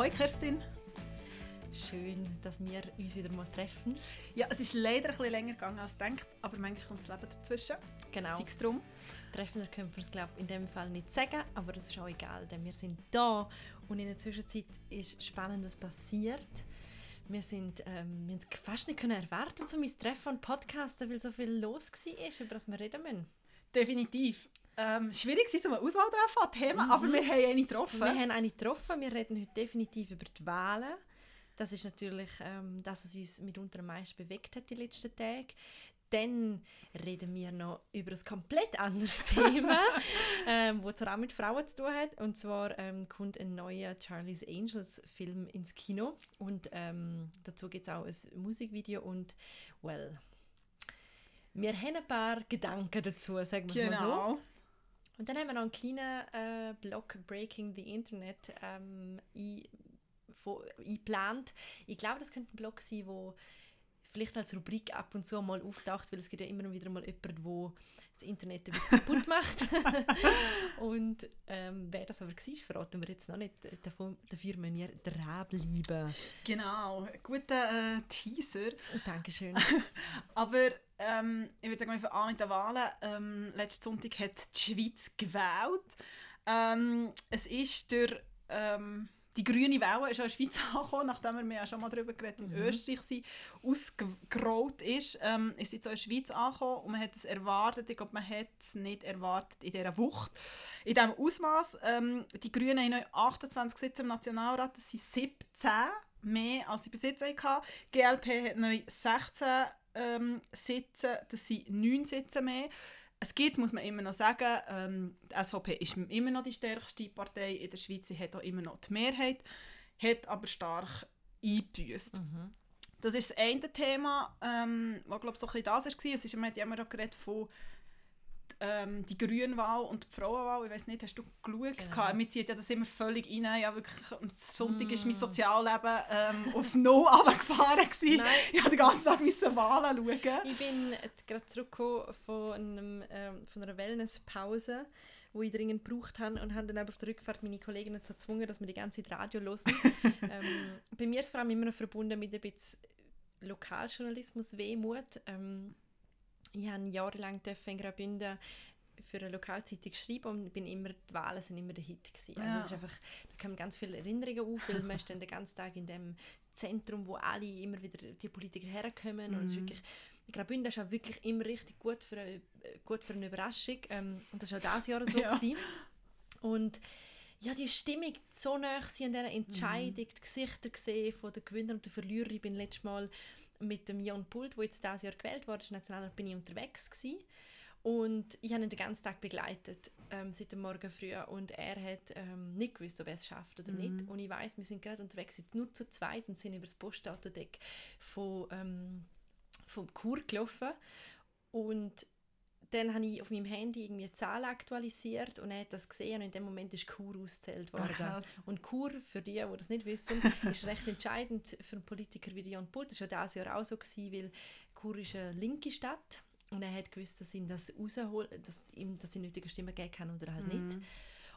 Hoi Kerstin. Schön, dass wir uns wieder mal treffen. Ja, es ist leider ein bisschen länger gegangen als gedacht, aber manchmal kommt das Leben dazwischen. Genau. Sei es drum. Treffen können wir es glaube in dem Fall nicht sagen, aber das ist auch egal, denn wir sind da und in der Zwischenzeit ist Spannendes passiert. Wir sind, ähm, wir haben es fast nicht können erwarten, so mein Treffen und Podcasten, weil so viel los war, über das wir reden müssen. Definitiv. Ähm, schwierig war um eine Auswahl zu treffen an Themen, mhm. aber wir haben eine getroffen. Wir haben eine getroffen. Wir reden heute definitiv über die Wahlen. Das ist natürlich ähm, das, was uns mitunter am meisten bewegt hat die letzten Tage. Dann reden wir noch über ein komplett anderes Thema, ähm, das zwar auch mit Frauen zu tun hat. Und zwar ähm, kommt ein neuer Charlie's Angels Film ins Kino. Und ähm, dazu gibt es auch ein Musikvideo und, well, wir haben ein paar Gedanken dazu, sagen wir genau. mal so. Und dann haben wir noch einen kleinen äh, Blog Breaking the Internet ähm, eingeplant. Ich glaube, das könnte ein Blog sein, wo vielleicht als Rubrik ab und zu mal auftaucht, weil es gibt ja immer wieder mal jemanden, der das Internet ein bisschen kaputt macht. und ähm, wer das aber war, verraten wir jetzt noch nicht. Davon, dafür müssen wir dranbleiben. Genau, guter äh, Teaser. Dankeschön. aber ähm, ich würde sagen, wir fangen an mit den Wahlen. Ähm, letzten Sonntag hat die Schweiz gewählt. Ähm, es ist der ähm, die grüne Welle ist auch in der Schweiz angekommen, nachdem wir ja schon mal darüber geredet in mhm. Österreich sind, ausgerollt ist, ähm, ist sie jetzt auch in der Schweiz angekommen und man hat es erwartet, ich glaube, man hat es nicht erwartet in dieser Wucht. In diesem Ausmaß. Ähm, die Grünen haben 28 Sitze im Nationalrat, das sind 17 mehr als sie bis jetzt hatten. GLP hat neu 16 ähm, Sitze, das sind 9 Sitze mehr es gibt, muss man immer noch sagen, ähm, die SVP ist immer noch die stärkste Partei in der Schweiz, sie hat auch immer noch die Mehrheit, hat aber stark eingebüßt. Mhm. Das ist das eine Thema, ähm, was glaube ich so ein bisschen das war. Es ist, man hat ja immer auch geredet von ähm, die Grünwahl und die Frauenwahl, ich weiß nicht, hast du geschaut? Genau. Mir zieht ja das immer völlig rein. Ja, wirklich, am Sonntag mm. ist mein Sozialleben ähm, auf Null runtergefahren. Ich musste den ganzen Tag Wahlen schauen. Ich bin gerade zurückgekommen von, einem, ähm, von einer Wellnesspause wo ich dringend gebraucht habe und habe dann auf der Rückfahrt meine Kolleginnen dazu gezwungen, dass wir die ganze Zeit Radio hören. ähm, bei mir ist es vor allem immer noch verbunden mit ein bisschen Lokaljournalismus, Wehmut. Ähm, ich habe jahrelang in Graubünden für eine Lokalzeitung geschrieben und bin immer, die Wahlen sind immer der Hit gewesen. Also ja. Es ist einfach, da kommen ganz viele Erinnerungen auf, weil man ist dann den ganzen Tag in dem Zentrum, wo alle immer wieder die Politiker herkommen mhm. und es ist mhm. wirklich, Graubünden ist auch wirklich immer richtig gut für eine, gut für eine Überraschung ähm, und das war auch dieses Jahr so. Ja. Und ja, die Stimmung so nah in dieser Entscheidung, mhm. die Gesichter gesehen von den Gewinnern und den Verlierern. Ich bin letztes Mal mit dem Jan Pult, der jetzt dieses Jahr gewählt wurde, national bin ich unterwegs gewesen. Und ich habe ihn den ganzen Tag begleitet, ähm, seit dem Morgen früh. Und er hat ähm, nicht gewusst, ob er es schafft oder mhm. nicht. Und ich weiß, wir sind gerade unterwegs, sind nur zu zweit und sind über das Postautodeck von, ähm, vom Kur gelaufen. Und dann habe ich auf meinem Handy irgendwie die Zahl aktualisiert und er hat das gesehen und in dem Moment ist Kur ausgezählt worden. Ach, und Kur, für die, die das nicht wissen, ist recht entscheidend für einen Politiker wie Jan Pult. Das war ja dieses Jahr auch so, gewesen, weil Kur ist eine linke Stadt und er hat gewusst, dass ihn das rausholt, dass ihm das die nötige Stimme geben kann oder halt mhm. nicht.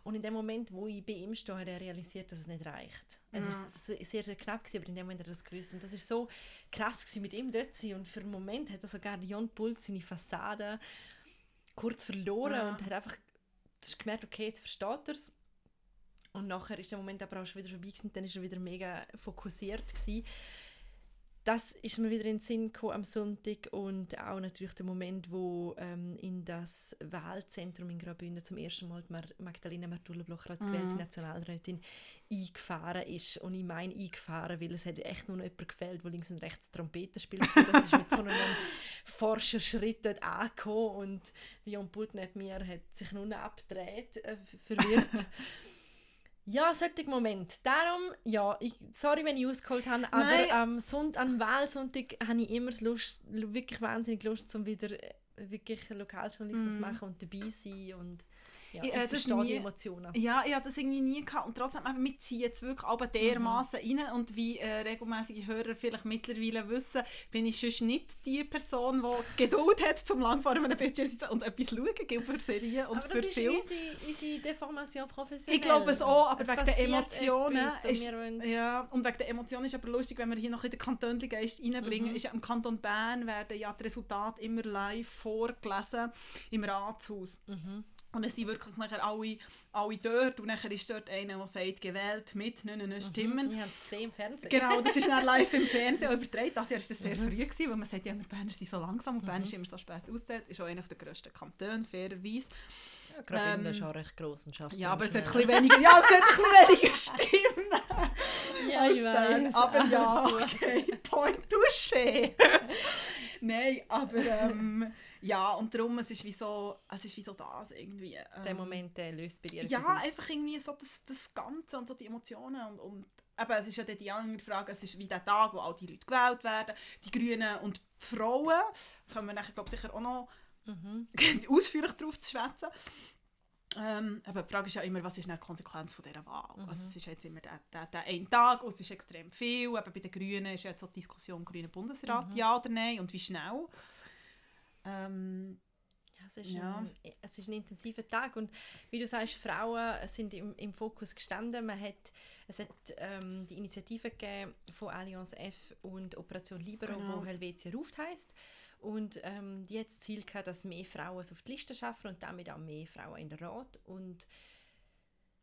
Und in dem Moment, wo ich bei ihm stehe, hat er realisiert, dass es nicht reicht. Es war sehr, sehr knapp, gewesen, aber in dem Moment hat er das gewusst. Und das war so krass, gewesen, mit ihm dort zu sein. Und für einen Moment hat er sogar Jan Pult seine Fassade kurz verloren ja. und hat einfach hast gemerkt, okay, jetzt versteht er es. Und nachher ist der Moment aber auch schon wieder vorbei gewesen, dann ist er wieder mega fokussiert gewesen das ist mir wieder in den Sinn gekommen am Sonntag und auch natürlich der Moment, wo ähm, in das Wahlzentrum in Graubünden zum ersten Mal Magdalena Martula-Blocher als gewählte mhm. Nationalrätin eingefahren ist. Und ich meine eingefahren, weil es hat echt nur noch jemand gefehlt, der links und rechts Trompete spielt. Das ist mit so einem forschen Schritt dort angekommen und Jon Pult neben mir hat sich nur noch abgedreht, äh, verwirrt. Ja, solche Moment. Darum, ja, ich, sorry, wenn ich ausgeholt habe, aber Nein. am, Sonnt, am Wahlsonntag habe ich immer Lust, wirklich wahnsinnig Lust, um wieder äh, wirklich Lokaljournalismus zu mm. machen und dabei sein und Ja, Ich, ich, äh, das verstehe die Emotionen. Ja, ich hatte das irgendwie nie gehabt. Und trotzdem, wir ziehen jetzt wirklich aber dermaßen rein. Und wie äh, regelmäßige Hörer vielleicht mittlerweile wissen, bin ich sonst nicht die Person, die Geduld hat, zum lang vor einem Bildschirm zu sitzen und etwas schauen, für Serien und aber für das ist Filme. unsere, unsere Deformation professionell. Ich glaube es auch, aber Es wegen der Emotionen und ist, wollen- ja, und wegen der Emotionen ist aber lustig, wenn wir hier noch in den Kantöngeist reinbringen, Mhm. ist ja im Kanton Bern werden ja die Resultate immer live vorgelesen im Ratshaus. Mhm. Und es sind wirklich nachher alle, alle dort und nachher ist dort einer, der sagt, gewählt mit 99 Stimmen. Ich habe es gesehen im Fernsehen. Genau, das ist dann live im Fernsehen auch übertragen. Das Jahr war das sehr früh, gewesen, weil man sagt, ja, wir Berner sind so langsam und Bern ist immer so spät ausgezählt. Ist auch einer der grössten Kantone, fairerweise. Ja, gerade in Ähm, der schon recht grossen Schaft. Ja, aber es hat ein bisschen weniger, ja, es hat ein bisschen weniger Stimmen Ja, als Bern. Aber ja, okay, point touché. Nein, aber ähm, ja, und darum, es ist wie so, es ist wie so das irgendwie. Ähm, Der Moment der löst bei dir Ja, aus. einfach irgendwie so das, das Ganze und so die Emotionen und, und eben, es ist ja die andere Frage, es ist wie der Tag, wo all die Leute gewählt werden, die Grünen und die Frauen, können wir nachher, glaube ich, sicher auch noch Mhm. ausführlich darauf zu schwätzen. Ähm, aber die Frage ist ja immer, was ist die Konsequenz von dieser Wahl? Also es ist jetzt immer der, der, der eine Tag und es ist extrem viel. Eben bei den Grünen ist jetzt so die Diskussion Grüner Bundesrat, ja oder nein und wie schnell. Ähm, Ja, es, ist Ja. ein, es ist ein intensiver Tag und wie du sagst, Frauen sind im, im Fokus gestanden. Man hat, es hat ähm, die Initiative gegeben von Allianz F und Operation Libero, Genau. wo Helvetia ruft heißt und ähm, die hat das Ziel gehabt, dass mehr Frauen es auf die Liste schaffen und damit auch mehr Frauen in der Rat und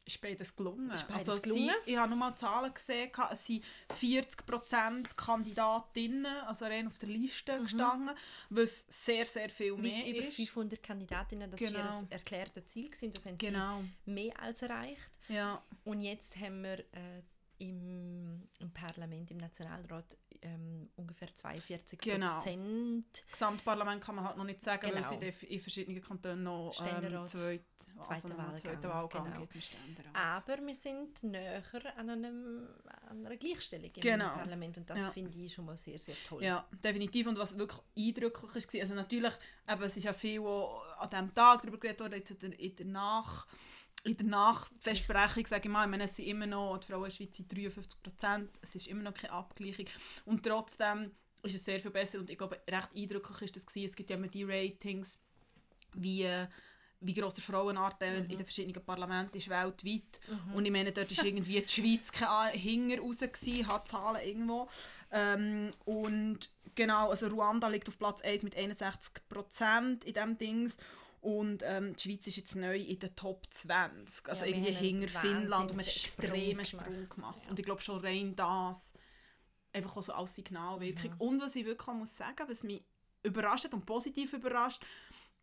ist beides gelungen. Ist beides also gelungen? Sie, ich habe nochmal Zahlen gesehen, es sind 40% Kandidatinnen, also rein auf der Liste gestanden, was sehr, sehr viel mehr mit über ist. 500 Kandidatinnen, das Genau. ihr erklärtes Ziel gewesen, das haben Genau, sie mehr als erreicht. ja. Und jetzt haben wir äh, im, im Parlament, im Nationalrat ähm, ungefähr 42 Genau. Prozent Gesamtparlament kann man halt noch nicht sagen, weil Genau. es in, in verschiedenen Kantonen noch ähm, zweit, also einen Wahlgang, zweiten Wahlgang genau. gibt im Ständerat. Aber wir sind näher an, einem, an einer Gleichstellung im Genau. Parlament und das Ja. finde ich schon mal sehr, sehr toll. Ja, definitiv. Und was wirklich eindrücklich war, also natürlich, eben, es ist ja viel an diesem Tag darüber geredet worden, jetzt in der, in der Nach in der Nachbesprechung, sage ich mal, ich meine, es sind immer noch, die Frauen in der Schweiz sind 53 Prozent, es ist immer noch keine Abgleichung. Und trotzdem ist es sehr viel besser und ich glaube, recht eindrücklich ist das gewesen. es gibt ja immer die Ratings, wie, wie gross der Frauenanteil in den verschiedenen Parlamenten ist weltweit. Und ich meine, dort ist irgendwie die Schweiz keine hinger raus gewesen, hat Zahlen irgendwo. Ähm, und genau, also Ruanda liegt auf Platz 1 mit 61 Prozent in diesem Dings und ähm, die Schweiz ist jetzt neu in den Top 20. Also Ja, irgendwie hinter Finnland und man hat einen extremen gemacht. Sprung gemacht. Ja. Und ich glaube schon rein das, einfach auch so als Signalwirkung. Mhm. Und was ich wirklich muss sagen, was mich überrascht hat und positiv überrascht,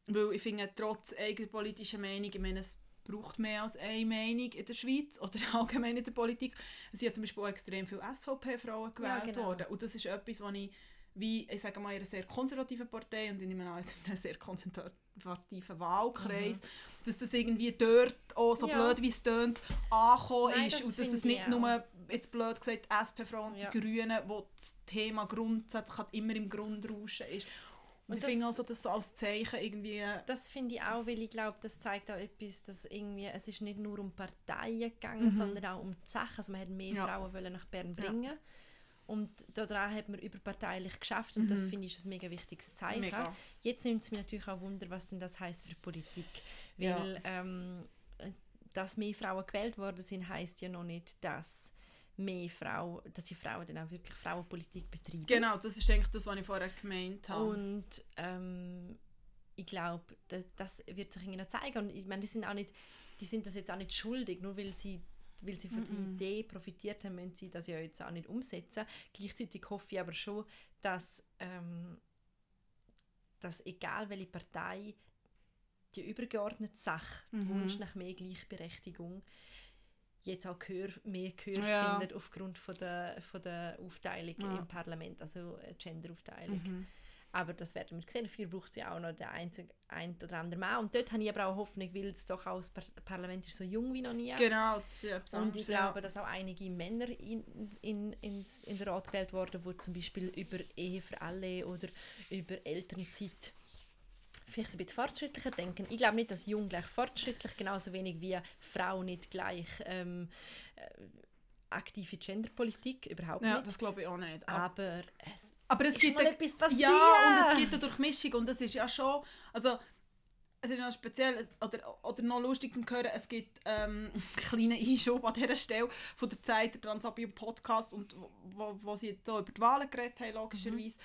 weil ich finde, trotz eigener politischer Meinung, ich meine, es braucht mehr als eine Meinung in der Schweiz oder allgemein in der Politik. Es sind ja zum Beispiel auch extrem viele SVP-Frauen gewählt Ja, genau. worden. Und das ist etwas, was ich, wie, ich sage mal, in einer sehr konservativen Partei und in einem, in einem sehr konservativen Wahlkreis, dass das irgendwie dort auch, so Ja. blöd wie es tönt, angekommen Nein, ist. das und dass es nicht nur, jetzt blöd gesagt, und Ja. die Grünen, wo das Thema grundsätzlich halt immer im Grundrauschen ist. Und, Und ich finde das- also, das so als Zeichen irgendwie... Das finde ich auch, weil ich glaube, das zeigt auch etwas, dass irgendwie, es ist nicht nur um Parteien gegangen, Mhm. sondern auch um die Sache. Also man hat mehr Ja. Frauen wollen nach Bern Ja. Und daran hat man überparteilich geschafft und das Mhm. finde ich ein mega wichtiges Zeichen. Mega. Jetzt nimmt es mich natürlich auch Wunder, was denn das heißt für Politik, Ja. weil ähm, dass mehr Frauen gewählt worden sind, heißt ja noch nicht, dass mehr Frauen, dass die Frauen dann auch wirklich Frauenpolitik betreiben. Genau, das ist eigentlich das, was ich vorher gemeint habe. Und ähm, ich glaube, da, das wird sich irgendwie noch zeigen. Und ich meine, die sind auch nicht, die sind das jetzt auch nicht schuldig, nur weil sie weil sie von der Mhm. Idee profitiert haben, müssen sie das ja jetzt auch nicht umsetzen. Gleichzeitig hoffe ich aber schon, dass, ähm, dass egal welche Partei die übergeordnete Sache, der Mhm. Wunsch nach mehr Gleichberechtigung, jetzt auch Gehör, mehr Gehör Ja. findet aufgrund von der, von der Aufteilung Ja. im Parlament, also Genderaufteilung. Mhm. Aber das werden wir sehen. Dafür braucht es ja auch noch den einzig, ein oder andere Mann. Und dort habe ich aber auch Hoffnung, weil es doch auch das Par Parlament ist so jung wie noch nie. Genau, das ist etwas Und ich ja. glaube, dass auch einige Männer in, in, ins, in den Rat gewählt wurden, die zum Beispiel über Ehe für alle oder über Elternzeit vielleicht ein bisschen fortschrittlicher denken. Ich glaube nicht, dass jung gleich fortschrittlich, genauso wenig wie Frau nicht gleich ähm, äh, aktive Genderpolitik, überhaupt Ja, nicht. das glaube ich auch nicht. Aber es Aber es ist gibt mal eine- etwas passiert. Ja, und es gibt eine Durchmischung und das ist ja schon, also es ist noch speziell oder, oder noch lustig zu hören, es gibt ähm, einen kleinen Einschub an dieser Stelle von der Zeit, der Transabium Podcast und wo, wo, sie jetzt so über die Wahlen geredet haben, logischerweise.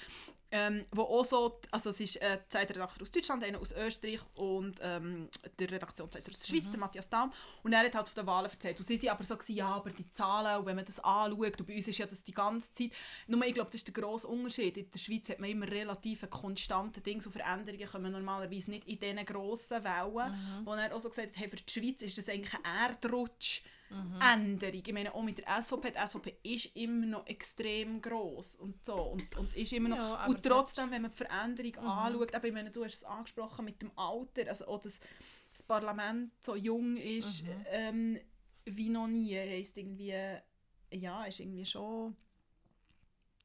Ähm, wo auch so, also es ist äh, zwei Redakteur aus Deutschland, einer aus Österreich und ähm, der Redaktionsleiter aus der Schweiz, der Matthias Daum. Und er hat halt von den Wahlen erzählt. Und sie sind aber so, gewesen, ja, aber die Zahlen, und wenn man das anschaut, und bei uns ist ja das die ganze Zeit, nur ich glaube, das ist der grosse Unterschied. In der Schweiz hat man immer relativ einen konstanten Ding, so Veränderungen kommen normalerweise nicht in diesen grossen Wellen. Wo er auch so gesagt hat, hey, für die Schweiz ist das eigentlich ein Erdrutsch, Änderung. Ich meine, auch mit der SVP, die SVP ist immer noch extrem gross und so und, und ist immer noch... Ja, aber und trotzdem, wenn man die Veränderung anschaut, eben, ich meine, du hast es angesprochen mit dem Alter, also auch das, das Parlament so jung ist ähm, wie noch nie, heisst irgendwie, ja, ist irgendwie schon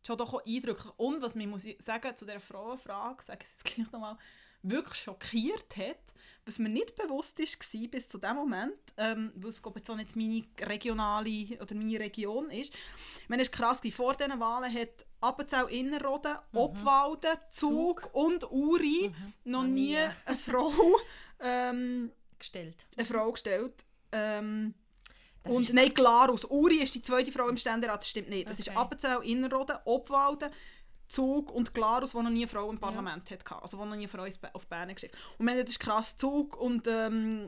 schon doch auch eindrücklich. Und was mir muss ich sagen zu dieser Frauenfrage, sage ich es jetzt gleich nochmal, wirklich schockiert hat, was mir nicht bewusst war bis zu dem Moment, ähm, weil es glaube ich, jetzt auch nicht meine regionale oder meine Region ist. Ich meine, es war krass, vor diesen Wahlen hat Appenzell Innerrhoden, Obwalden, Zug, und Uri noch Noch nie eine Frau, ähm, gestellt. eine Frau gestellt. Ähm, und ist- nein, Glarus. Uri ist die zweite Frau im Ständerat, das stimmt nicht. Das ist Okay. Appenzell, Innerrhoden, Obwalden, Zug und Glarus, wo noch nie eine Frau im Parlament hatte. Also wo noch nie eine Frau auf Bern geschickt Und ich meine, das krass. Zug und ähm,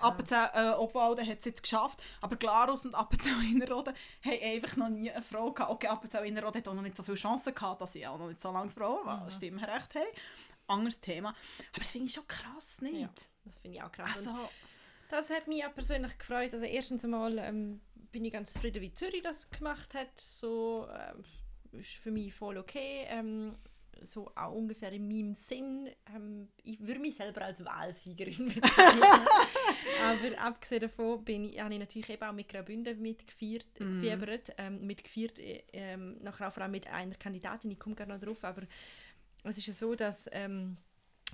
Appenzell, äh, Obwalden hat es jetzt geschafft. Aber Glarus und Appenzell Innerrhoden haben einfach noch nie eine Frau gehabt. Okay, Appenzell Innerrhoden hat auch noch nicht so viele Chancen gehabt, dass sie auch noch nicht so lange Frauen Mhm. mhm. Stimmrecht haben. Anderes Thema. Aber das finde ich schon krass, nicht? Ja, das finde ich auch krass. Also, Das hat mich auch persönlich gefreut. Also erstens einmal ähm, bin ich ganz zufrieden, wie Zürich das gemacht hat. So ähm, ist für mich voll okay. Ähm, so auch ungefähr in meinem Sinn. Ähm, ich würde mich selber als Wahlsiegerin bezeichnen. Aber abgesehen davon bin ich, habe ich natürlich eben auch mit Graubünden mitgefeiert, gefiebert, ähm, mitgefeiert, äh, ähm, nachher auch vor allem mit einer Kandidatin, ich komme gerade noch drauf, aber es ist ja so, dass ähm,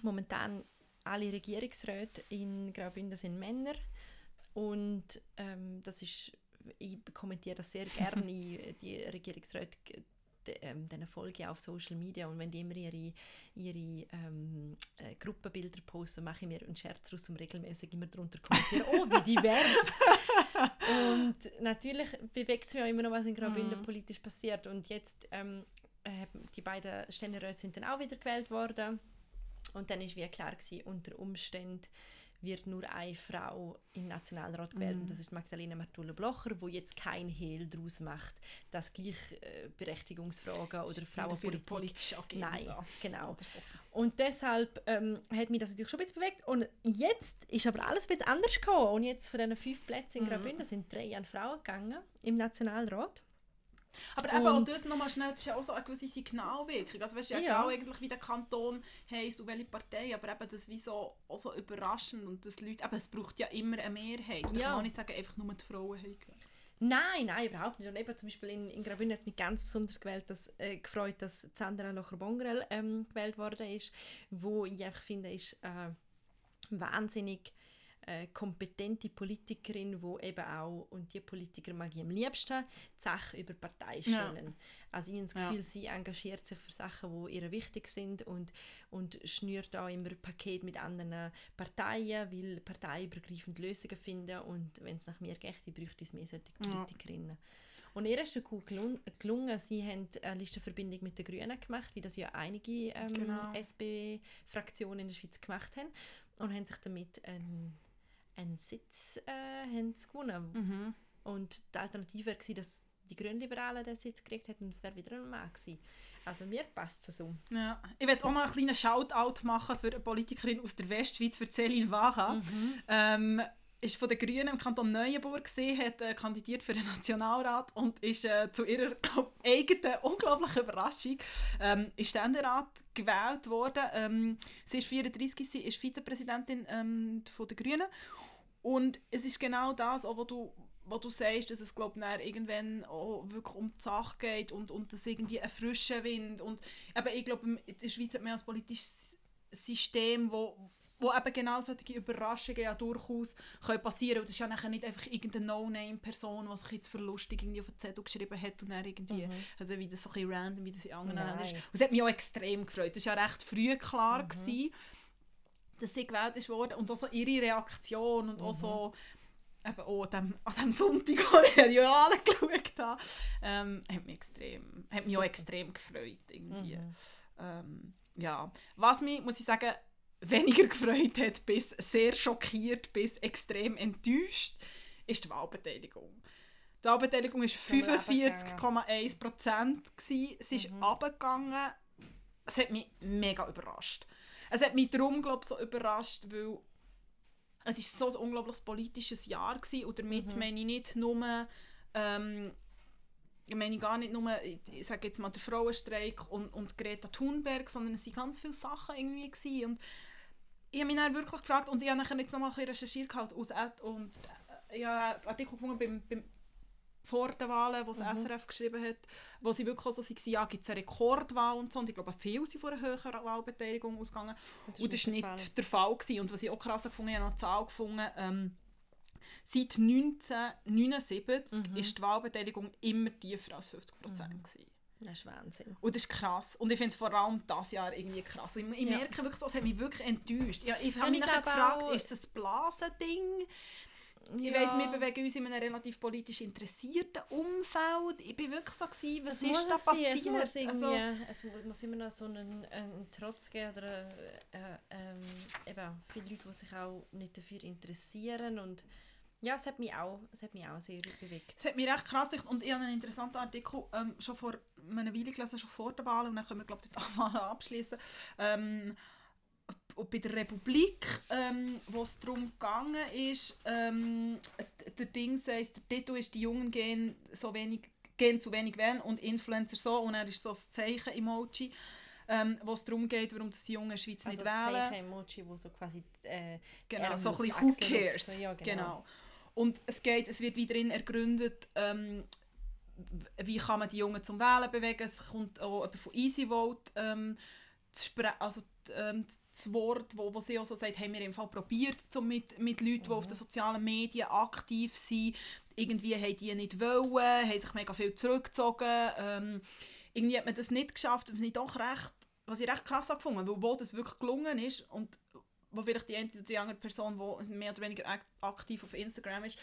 momentan alle Regierungsräte in Graubünden sind Männer und ähm, das ist, ich kommentiere das sehr gerne, die Regierungsräte ähm, denen folge auf Social Media und wenn die immer ihre, ihre ähm, äh, Gruppenbilder posten, mache ich mir einen Scherz daraus, um regelmäßig immer darunter kommentieren, oh, wie divers! und natürlich bewegt es mich auch immer noch, was in Graubünden politisch passiert. Und jetzt ähm, äh, die beiden Ständeräte sind dann auch wieder gewählt worden. Und dann ist wie klar gewesen, unter Umständen wird nur eine Frau im Nationalrat gewählt und das ist Magdalena Martulla-Blocher, wo jetzt kein Hehl daraus macht, dass Gleichberechtigungsfragen oder für Frauenpolitik. Nein, genau. Oder so. Und deshalb ähm, hat mich das natürlich schon ein bisschen bewegt. Und jetzt ist aber alles ein bisschen anders gekommen. Und jetzt von diesen fünf Plätzen in Mhm. Graubünden sind drei an Frauen gegangen im Nationalrat. Aber eben auch das nochmal schnell, das ist ja auch so eine gewisse Signalwirkung. Also weißt du, ja, Ja. egal eigentlich, wie der Kanton heisst und welche Partei, aber eben das wie so, auch so überraschend und das Leute, eben, es braucht ja immer eine Mehrheit. Da Ja. kann man nicht sagen, einfach nur die Frauen haben. Nein, nein, überhaupt nicht. Und eben zum Beispiel in, in Graubünden hat es mich ganz besonders gewählt, dass, äh, gefreut, dass Sandra Locher-Bongrel ähm, gewählt worden ist, wo ich einfach finde, ist äh, wahnsinnig äh, kompetente Politikerin, wo eben auch, und die Politiker mag ich am liebsten, die Sache über die Partei Ja. stellen. Also ich habe das Ja. Gefühl, sie engagiert sich für Sachen, die ihr wichtig sind und, und schnürt auch immer Paket mit anderen Parteien, will parteiübergreifend Lösungen finden und wenn es nach mir geht, ich bräuchte es mehr solche Ja. Politikerinnen. Und ihr ist es gut gelun- gelungen, sie haben eine Listenverbindung mit den Grünen gemacht, wie das ja einige ähm, Genau. SP-Fraktionen in der Schweiz gemacht haben und haben sich damit einen, einen Sitz äh, haben sie gewonnen. Mhm. Und die Alternative war, dass die Grünliberalen den Sitz gekriegt hätten und es wäre wieder ein Mann gewesen. Also mir passt es so. Ja. Ich werde auch noch einen kleinen Shoutout machen für eine Politikerin aus der Westschweiz, für Céline Vacha. Ähm, ist von den Grünen im Kanton Neuenburg gesehen, hat äh, kandidiert für den Nationalrat und ist äh, zu ihrer glaub, eigenen unglaublichen Überraschung ähm, in Ständerat gewählt worden. Ähm, sie ist 34, sie ist Vizepräsidentin ähm, von den Grünen und es ist genau das, auch, was du wo du sagst, dass es glaub, irgendwann auch wirklich um die Sache geht und, und dass irgendwie ein frischer Wind und eben, ich glaube, in der Schweiz hat man als politisches System, wo, wo eben genau solche Überraschungen ja durchaus können passieren können. Und das ist ja nachher nicht einfach irgendeine No-Name-Person, die sich jetzt für lustig irgendwie auf den Zettel geschrieben hat und dann irgendwie, Mhm. also wie das so ein bisschen random, wie das in anderen. Ländern ist. Und es hat mich auch extrem gefreut. Das war ja recht früh klar, Mhm. gewesen, dass sie gewählt ist worden und auch so ihre Reaktion und auch so eben auch an dem, an dem Sonntag, wo ich ja alle geschaut habe, ähm, hat mich extrem, hat mich auch extrem gefreut irgendwie. Mhm. Ähm, ja, was mich, muss ich sagen, weniger gefreut hat, bis sehr schockiert, bis extrem enttäuscht, ist die Wahlbeteiligung. Die Wahlbeteiligung war Sind wir 45,1 Prozent. Sie ist Mhm. abgegangen. Es hat mich mega überrascht. Es hat mich darum, glaube ich, so überrascht, weil es ist so ein unglaubliches politisches Jahr war und damit Mhm. meine ich nicht nur ähm, ich meine gar nicht nur, ich, sage jetzt mal, der Frauenstreik und, und Greta Thunberg, sondern es waren ganz viele Sachen irgendwie gewesen. und ich habe mich dann wirklich gefragt und ich habe nachher jetzt noch mal ein bisschen recherchiert halt aus Ad- und äh, habe einen Artikel gefunden beim, beim vor den Wahlen, wo das Mhm. SRF geschrieben hat, wo sie wirklich so waren, ja, gibt es eine Rekordwahl und so und ich glaube, viele sind von einer höheren Wahlbeteiligung ausgegangen Und und das war der nicht Fall. der Fall. Gewesen. Und was ich auch krass gefunden habe, ich habe eine Zahl gefunden, ähm, seit 1979 Mhm. ist die Wahlbeteiligung immer tiefer als 50 Prozent. Mhm. gewesen. Das ist Wahnsinn. Und das ist krass. Und ich finde es vor allem dieses Jahr irgendwie krass. Und ich, ich Ja. merke wirklich, so, es hat mich wirklich enttäuscht. Ja, ich habe mich ich nachher gefragt, ist es ein Blasending? Ich Ja. weiss, wir bewegen uns in einem relativ politisch interessierten Umfeld. Ich bin wirklich so, gewesen, was Es ist da passiert? Es muss, Also, es mu- muss immer noch so einen, einen Trotz geben oder äh, ähm, eben viele Leute, die sich auch nicht dafür interessieren und ja, es hat mich auch, es hat mich auch sehr bewegt. Es hat mich recht krass und ich habe einen interessanten Artikel ähm, schon vor einer Weile gelesen, schon vor der Wahl und dann können wir glaube ich die Wahl abschließen. Ähm, bei der Republik, ähm, wo es darum gegangen ist, ähm, der Ding heißt, der Titel ist «Die Jungen gehen, so wenig, gehen zu wenig wählen und Influencer so» und er ist so ein Zeichen-Emoji, ähm, wo es darum geht, warum das die Jungen in der Schweiz Also nicht das wählen. Zeichen-Emoji, wo so quasi äh, Genau, Ärmel so ein bisschen «Who cares?» so, ja, genau. genau. Und es, geht, es wird wieder drin ergründet, ähm, wie kann man die Jungen zum Wählen bewegen. Es kommt auch von Easy Vote ähm, also, ähm, das Wort, wo, wo sie auch so sagt, haben wir im Fall probiert, so mit, mit Leuten, die auf den sozialen Medien aktiv sind. Irgendwie haben die nicht wollen, haben sich mega viel zurückgezogen. Ähm, irgendwie hat man das nicht geschafft, was ich doch recht, was ich recht krass gefunden, weil wo das wirklich gelungen ist und wo vielleicht die eine oder die andere Person, die mehr oder weniger ak- aktiv auf Instagram ist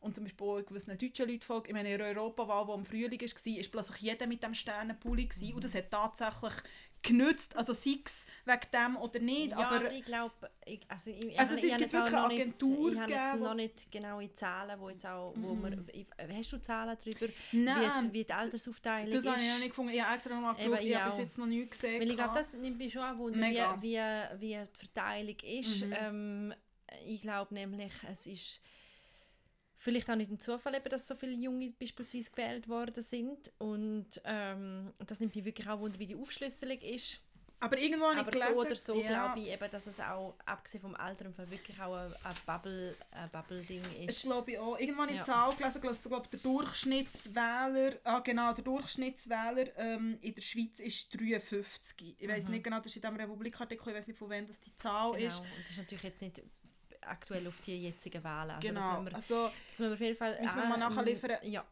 und zum Beispiel auch gewissen deutschen Leuten folgt. Ich meine, in der Europawahl, die im Frühling war, war plötzlich jeder mit dem Sternenpulli. Mhm. und das hat tatsächlich genützt, also sei es wegen dem oder nicht, Ja, aber aber ich glaube, also ich, Also ich, es ich ist wirklich eine noch nicht, Agentur ich habe jetzt noch nicht genaue Zahlen, wo jetzt auch, wo Mhm. man, hast du Zahlen darüber, nein, wie, die- wie die Altersaufteilung das ist? habe ich noch nicht gefunden. Ich habe extra noch mal Eben, geschaut, ich habe bis jetzt noch nichts gesehen. Weil ich glaube, das nimmt mich schon Wunder, Mega. wie, wie, wie die Verteilung ist. Mhm. Ähm, ich glaube nämlich, es ist vielleicht auch nicht ein Zufall, eben, dass so viele Junge beispielsweise gewählt worden sind. Und ähm, das nimmt mich wirklich auch Wunder, wie die Aufschlüsselung ist. aber irgendwo habe ich Aber gelesen, so oder so ja, glaube ich eben, dass es auch, abgesehen vom Alter, wirklich auch ein, ein Bubble- ein Bubble-Ding Das ist. glaube ich auch. Irgendwann in Ja. die Zahl gelesen, dass der, glaub, der Durchschnittswähler, ah genau, der Durchschnittswähler ähm, in der Schweiz ist 53. Ich weiß Mhm. nicht genau, das ist in diesem Republikartikel, ich weiß nicht von wem das die Zahl Genau. ist. Und das ist natürlich jetzt nicht aktuell auf die jetzigen Wahlen. Also das Genau, müssen wir, also, das müssen wir auf jeden Fall Müssen wir mal nachliefern. ähm, Ja.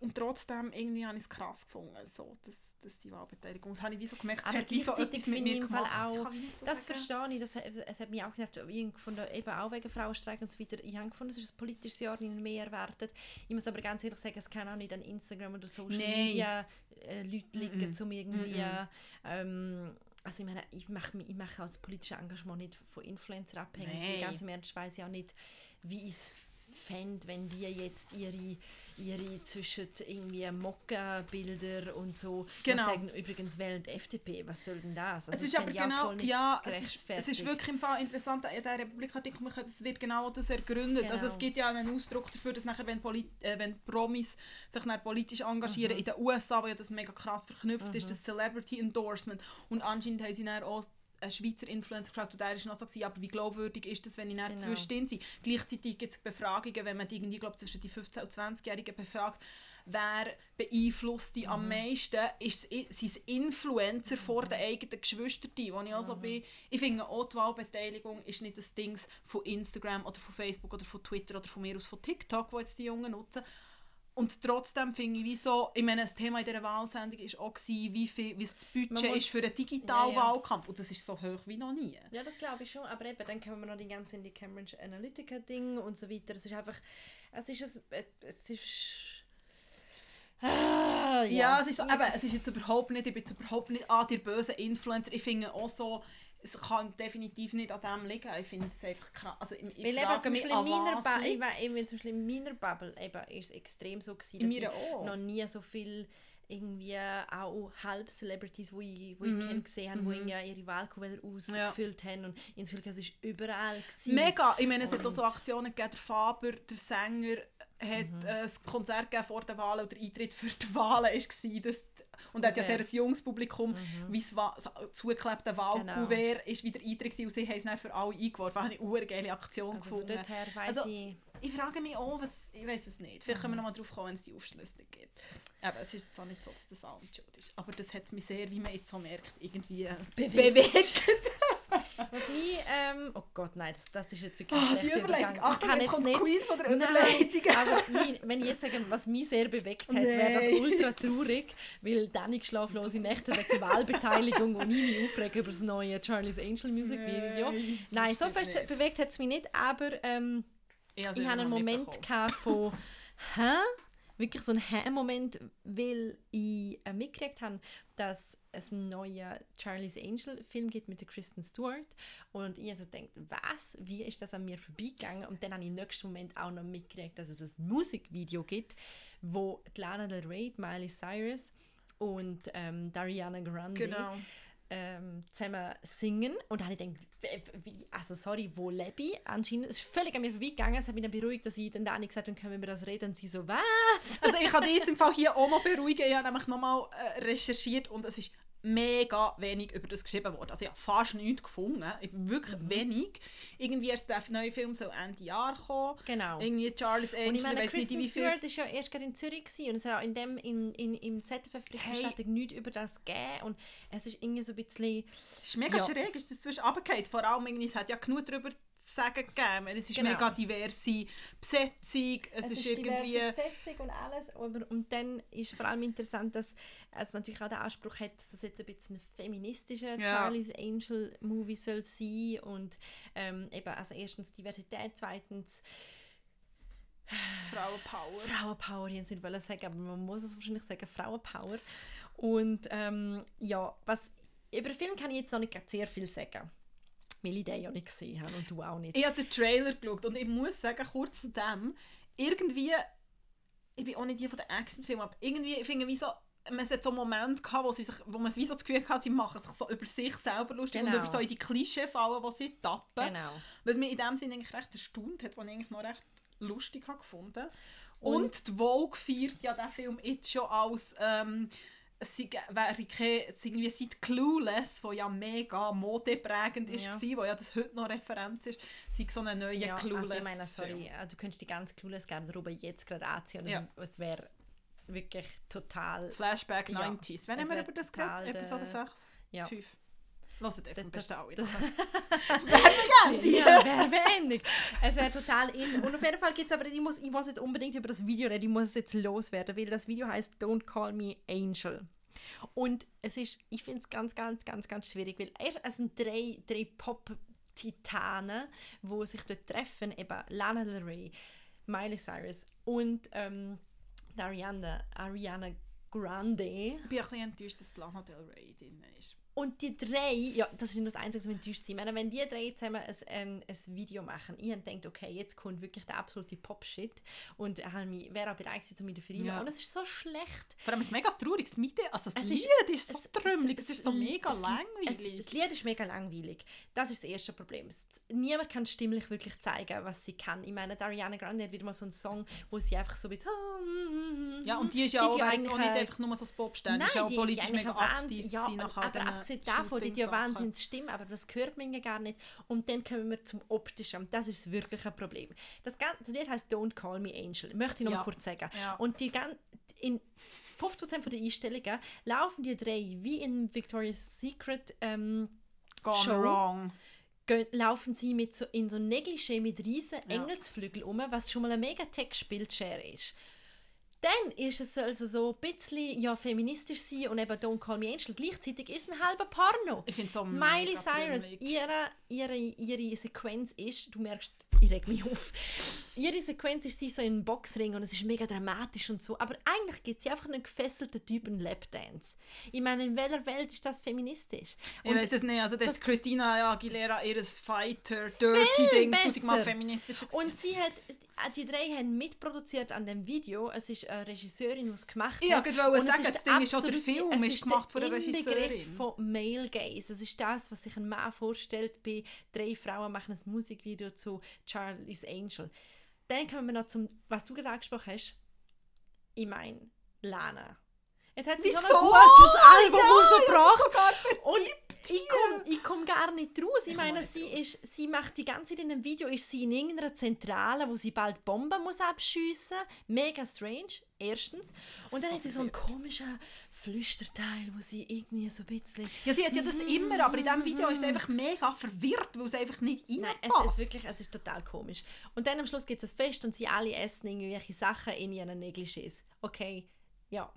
und trotzdem irgendwie habe ich es krass gefunden, so, dass, dass die Wahlbeteiligung, das habe ich wie so gemerkt, es hat wie so etwas mit mir gemacht, auch, so Das sagen. verstehe ich, das, es hat mich auch genervt, von der, eben auch wegen Frauenstreik und so weiter. Ich habe gefunden, es ist ein politisches Jahr, nicht mehr erwartet. Ich muss aber ganz ehrlich sagen, es kann auch nicht an Instagram oder Social Nein. Media äh, Leute liegen, Mhm. um irgendwie... Mhm. Ähm, also ich meine, ich mache, ich mache auch das politische Engagement nicht von Influencer abhängig. Nein. Ganz im Ernst weiss ich auch nicht, wie ich es fände, wenn die jetzt ihre, ihre zwischen irgendwie Mokka-Bilder und so Genau. sagen, übrigens wählen die FDP, was soll denn das? Also es ist aber genau, ja, es ist, es ist wirklich im Fall interessant, in der Republikartikel, es wird genau das ergründet. Genau. Also es gibt ja einen Ausdruck dafür, dass nachher, wenn, Polit äh, wenn Promis sich nachher politisch engagieren, Mhm. in den USA, wo ja das mega krass verknüpft ist, das Celebrity Endorsement. Und anscheinend haben sie dann auch einen Schweizer Influencer gefragt und der ist noch so gewesen, aber wie glaubwürdig ist das, wenn ich dann Genau. zwischendrin sind. Gleichzeitig gibt es Befragungen, wenn man die irgendwie, glaub, zwischen die 15- und 20-Jährigen befragt, wer beeinflusst die am meisten, ist es- sind Influencer vor den eigenen Geschwistern, wo ich auch so bin. Ich finde auch, die Wahlbeteiligung ist nicht das Ding von Instagram oder von Facebook oder von Twitter oder von mir aus von TikTok, wo jetzt die Jungen nutzen. Und trotzdem finde ich, wie so, ich meine, das Thema in dieser Wahlsendung war auch, gewesen, wie, viel, wie das Budget ist für einen Digitalwahlkampf. Und das ist so hoch wie noch nie. Ja, das glaube ich schon, aber eben, dann kommen wir noch die ganze in die Cambridge Analytica-Ding und so weiter. Es ist einfach, es ist, ein- es ist... Ah, Ja, es ist so, eben, es ist jetzt überhaupt nicht, ich bin jetzt überhaupt nicht an die bösen Influencer. Ich finde auch so, es kann definitiv nicht an dem liegen. Ich finde es einfach krass. Also ich, ich Weil frage mich, an meiner, was ich eben, zum Beispiel in meiner Bubble eben, ist es extrem so gewesen, dass ich auch. noch nie so viel irgendwie auch halb Celebrities, die ich, wo Mhm. ich gesehen habe, die irgendwie ihre Wahlkuverte ausgefüllt haben und das Gefühl, es war überall. Gewesen. Mega! Ich meine, es hat auch so Aktionen gegeben, der Faber, der Sänger, hat Mhm. äh, ein Konzert gegeben vor den Wahlen und der Eintritt für die Wahlen war, dass und er hat ja sehr ein junges Publikum, wie es so zugeklebte Wahlkuvert ist wieder Eintritt gewesen und sie haben es dann für alle eingeworfen. Das habe ich eine geile Aktion also gefunden. Also, ich... Ich frage mich auch, was, ich weiß es nicht. Vielleicht Mhm. können wir noch mal drauf kommen, wenn es die Aufschlüsse gibt. Aber es ist jetzt auch nicht so, dass das Sound schuld ist. Aber das hat mich sehr, wie man jetzt so merkt, irgendwie äh, Bewegt. bewegt. Was mich, ähm, oh Gott, nein, das, das ist jetzt wirklich Oh, ein die Überleitung. Übergang. Ich Achtung, kann jetzt kommt die nicht- Queen von der Nein, Überleitung. aber mein, wenn ich jetzt sage, was mich sehr bewegt hat, wäre das Nein. ultra traurig, weil dann ich schlaflose Nächte wegen der Wahlbeteiligung und ich mich aufrege über das neue Charlie's Angel Music Video. Nein, Nein, so fest nicht. bewegt hat es mich nicht, aber ähm, Ich, ich hatte einen Moment von «Hä?» Wirklich so einen «Hä?»-Moment, weil ich äh, mitgekriegt habe, dass es einen neuen Charlie's Angel-Film gibt mit der Kristen Stewart. Und ich also gedacht, was? Wie ist das an mir vorbeigegangen? Und dann habe ich im nächsten Moment auch noch mitgekriegt, dass es ein Musikvideo gibt, wo Lana Del Rey, Miley Cyrus und ähm, Dariana Grande Genau. Ähm, zusammen singen. Und dann habe ich gedacht, also sorry, wo lebe ich? Anscheinend, es ist völlig an mir vorbeigegangen. Es hat mich dann beruhigt, dass ich dann Dani gesagt habe, können wir das reden. Und sie so, was? Also ich kann dich jetzt im Fall hier auch noch beruhigen. Ich habe nämlich nochmal äh, recherchiert und es ist mega wenig über das geschrieben worden. Also ich habe fast nichts gefunden. Ich- Wirklich Mhm. wenig. Irgendwie erst der neue Film soll Ende Jahr kommen. Genau. Irgendwie Charles Angel, ich meine, weiss nicht, Kristen wie. Stewart war ja erst gerade in Zürich gewesen und es hat auch in dem, in, in, im ZDF-Berichterstattung nichts über das gegeben und es ist irgendwie so ein bisschen... Es ist mega Ja. schräg, ist das zwischen runtergefallen. Vor allem, irgendwie, es hat ja genug darüber sagen gegeben. Es ist Genau. mega diverse Besetzung, es, ist, irgendwie... diverse Besetzung und alles. Aber, und dann ist vor allem interessant, dass es natürlich auch den Anspruch hat, dass das jetzt ein bisschen ein feministischer Ja. Charlie's Angel Movie soll sein und ähm, eben also erstens Diversität, zweitens Frauenpower. Frauenpower, ich nicht wollen sagen, aber man muss es wahrscheinlich sagen, Frauenpower. Und ähm, ja, was, über den Film kann ich jetzt noch nicht sehr viel sagen, ich den ja nicht gesehen habe und du auch nicht. Ich habe den Trailer geschaut und ich muss sagen, kurz zu dem, irgendwie, ich bin auch nicht die von den Actionfilmen, aber irgendwie, ich finde, wie so, man hat so Momente gehabt, wo, sie sich, wo man wie so das Gefühl hat, sie machen sich so über sich selber lustig und Genau. über so in die Klischeefallen, die sie tappen. Genau. Was mich in dem Sinne eigentlich recht erstaunt hat, was ich eigentlich noch recht lustig habe gefunden Und, Und- die Vogue feiert ja diesen Film jetzt schon als ähm, sei- wäre es irgendwie seit Clueless, wo ja mega modeprägend ist, Ja. war, wo ja das heute noch Referenz ist, sei so eine neue Ja, Clueless. also ich meine, sorry, Film. äh, du könntest die ganze Clueless Garderobe jetzt gerade anziehen und Ja. es, es wäre wirklich total... Flashback Ja. 90s. Wann haben wir über das geredet? Episode der- 6? Ja. 5? Hört einfach besten alle. Werbegände! Ja. Es wäre total in. Und auf jeden Fall gibt es aber, ich muss, ich muss jetzt unbedingt über das Video reden, ich muss es jetzt loswerden, weil das Video heißt Don't Call Me Angel. Und es ist, ich finde es ganz, ganz, ganz, ganz schwierig, weil er, es sind drei, drei Pop-Titanen, die sich dort treffen, eben Lana Del Rey, Miley Cyrus und ähm, Ariana, Ariana Grande. Ich bin ein bisschen enttäuscht, dass Lana Del Rey drin ist. Und die drei, ja, das ist nur das Einzige, was mich enttäuscht sind. Ich meine, wenn die drei zusammen ein, ähm, ein Video machen, ich habe gedacht, okay, jetzt kommt wirklich der absolute Pop-Shit und mich, wäre auch bereit gewesen, um mich dafür Ja. Und es ist so schlecht. Vor allem ist es mega traurig. Das, Mite, also das Es Lied ist- ist, so trümmelig, es- es, ist so mega es- langweilig. Es, das Lied ist mega langweilig. Das ist das erste Problem. Niemand kann stimmlich wirklich zeigen, was sie kann. Ich meine, Ariana Grande hat wieder mal so einen Song, wo sie einfach so mit ja, und die ist ja Die auch, ja wäre jetzt auch nicht einfach nur so ein Popstern, die Nein, ist ja auch die politisch mega aktiv ja, aber diesen abgesehen davon, die ja wahnsinnig Stimme, aber das hört man ja gar nicht. Und dann kommen wir zum Optischen. Und das ist wirklich ein Problem. Das, gan- das Lied heißt Don't Call Me Angel. Möchte ich noch Ja. mal kurz sagen. Ja. Und die in 50% von der Einstellungen laufen die drei wie in Victoria's Secret ähm, Gone Show. wrong. laufen sie mit so, in so Negligé mit riesen Ja. Engelsflügel um, was schon mal ein mega Textbildshare ist. Dann ist es also so ein bisschen ja, feministisch sein und eben Don't Call Me Angel. Gleichzeitig ist es ein halber Porno. Ich finde es so Miley Cyrus, ihre, ihre, ihre Sequenz ist, du merkst, ich reg mich auf. Ihre Sequenz ist, sie ist so in einem Boxring und es ist mega dramatisch und so. Aber eigentlich gibt sie einfach einen gefesselten Typen Lapdance. Ich meine, in welcher Welt ist das feministisch? Ich weiß es nicht. Also, das ist Christina Aguilera, ihres Fighter, Dirty Ding, tausendmal feministisch. Und sie hat, die drei haben mitproduziert an dem Video. Es ist eine Regisseurin, die es gemacht Ja, hat. ich wollte sagen, ist das Ding ist auch der Film es ist gemacht von der Regisseurin. Inbegriff von Male Gaze. Es ist das, was sich ein Mann vorstellt bei drei Frauen machen ein Musikvideo zu Charlie's Angel. Dann kommen wir noch zum, was du gerade angesprochen hast. Ich meine, Lana. Jetzt hat sie so ein Wieso? gutes Album Ja, rausgebracht. Und ich komme ich komm gar nicht raus. Ich, Ich meine, sie, raus. ist, sie macht die ganze Zeit in dem Video, ist sie in irgendeiner Zentrale, wo sie bald Bomben muss abschiessen. Mega strange, erstens. Und dann So hat sie so einen komischen Flüsterteil, wo sie irgendwie so ein bisschen... Ja, sie hat ja das immer, aber in diesem Video ist sie einfach mega verwirrt, weil es einfach nicht Nein, reinpasst. es ist wirklich, es ist total komisch. Und dann am Schluss gibt es ein Fest und sie alle essen irgendwelche Sachen in ihren Negligés. Okay, ja.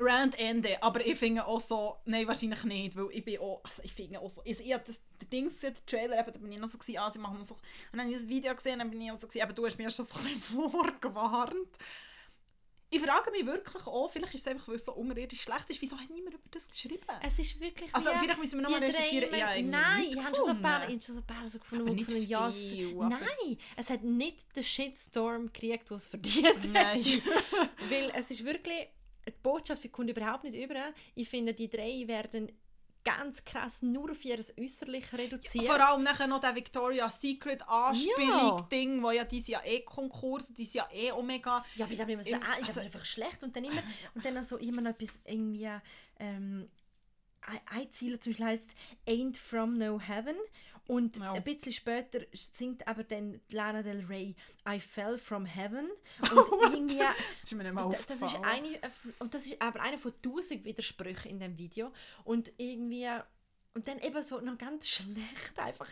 Rand Ende, aber ich finde auch so, nein, wahrscheinlich nicht, weil ich bin auch, also ich finde auch so, ich, ich habe das, der Ding gesehen, der Trailer, eben, da bin ich noch so gewesen, ah, sie machen noch so, und dann habe ich das Video gesehen, dann bin ich auch so gewesen, eben, du hast mir ja schon so ein bisschen vorgewarnt. Ich frage mich wirklich auch, vielleicht ist es einfach, weil es so unterirdisch schlecht ist, wieso hat niemand über das geschrieben? Es ist wirklich Also, wie vielleicht müssen wir noch die mal recherchieren. irgendwie Nein, ich habe schon so ein paar, ich schon so ein paar so gefunden, Aber nicht gefunden, ja, viel, aber- Nein, es hat nicht den Shitstorm gekriegt, den es verdient Nein. hat. Weil es ist wirklich, die Botschaft kommt überhaupt nicht über. Ich finde, die drei werden ganz krass nur auf ihr Äußerlich reduziert. Vor allem nachher noch der Victoria's Secret Anspielung-Ding, wo ja die sind ja eh Konkurs, die sind ja eh Omega. Ja, aber ich glaube, immer so, ich also- einfach schlecht und dann immer und dann auch so immer noch etwas irgendwie ähm, ein Ziel zum Beispiel heisst Ain't from no heaven und Ja. ein bisschen später singt aber dann Lana Del Rey I fell from heaven. Und irgendwie Das ist mir nicht mal das ist eine und das ist aber einer von tausend Widersprüchen in dem Video. Und irgendwie und dann eben so noch ganz schlecht einfach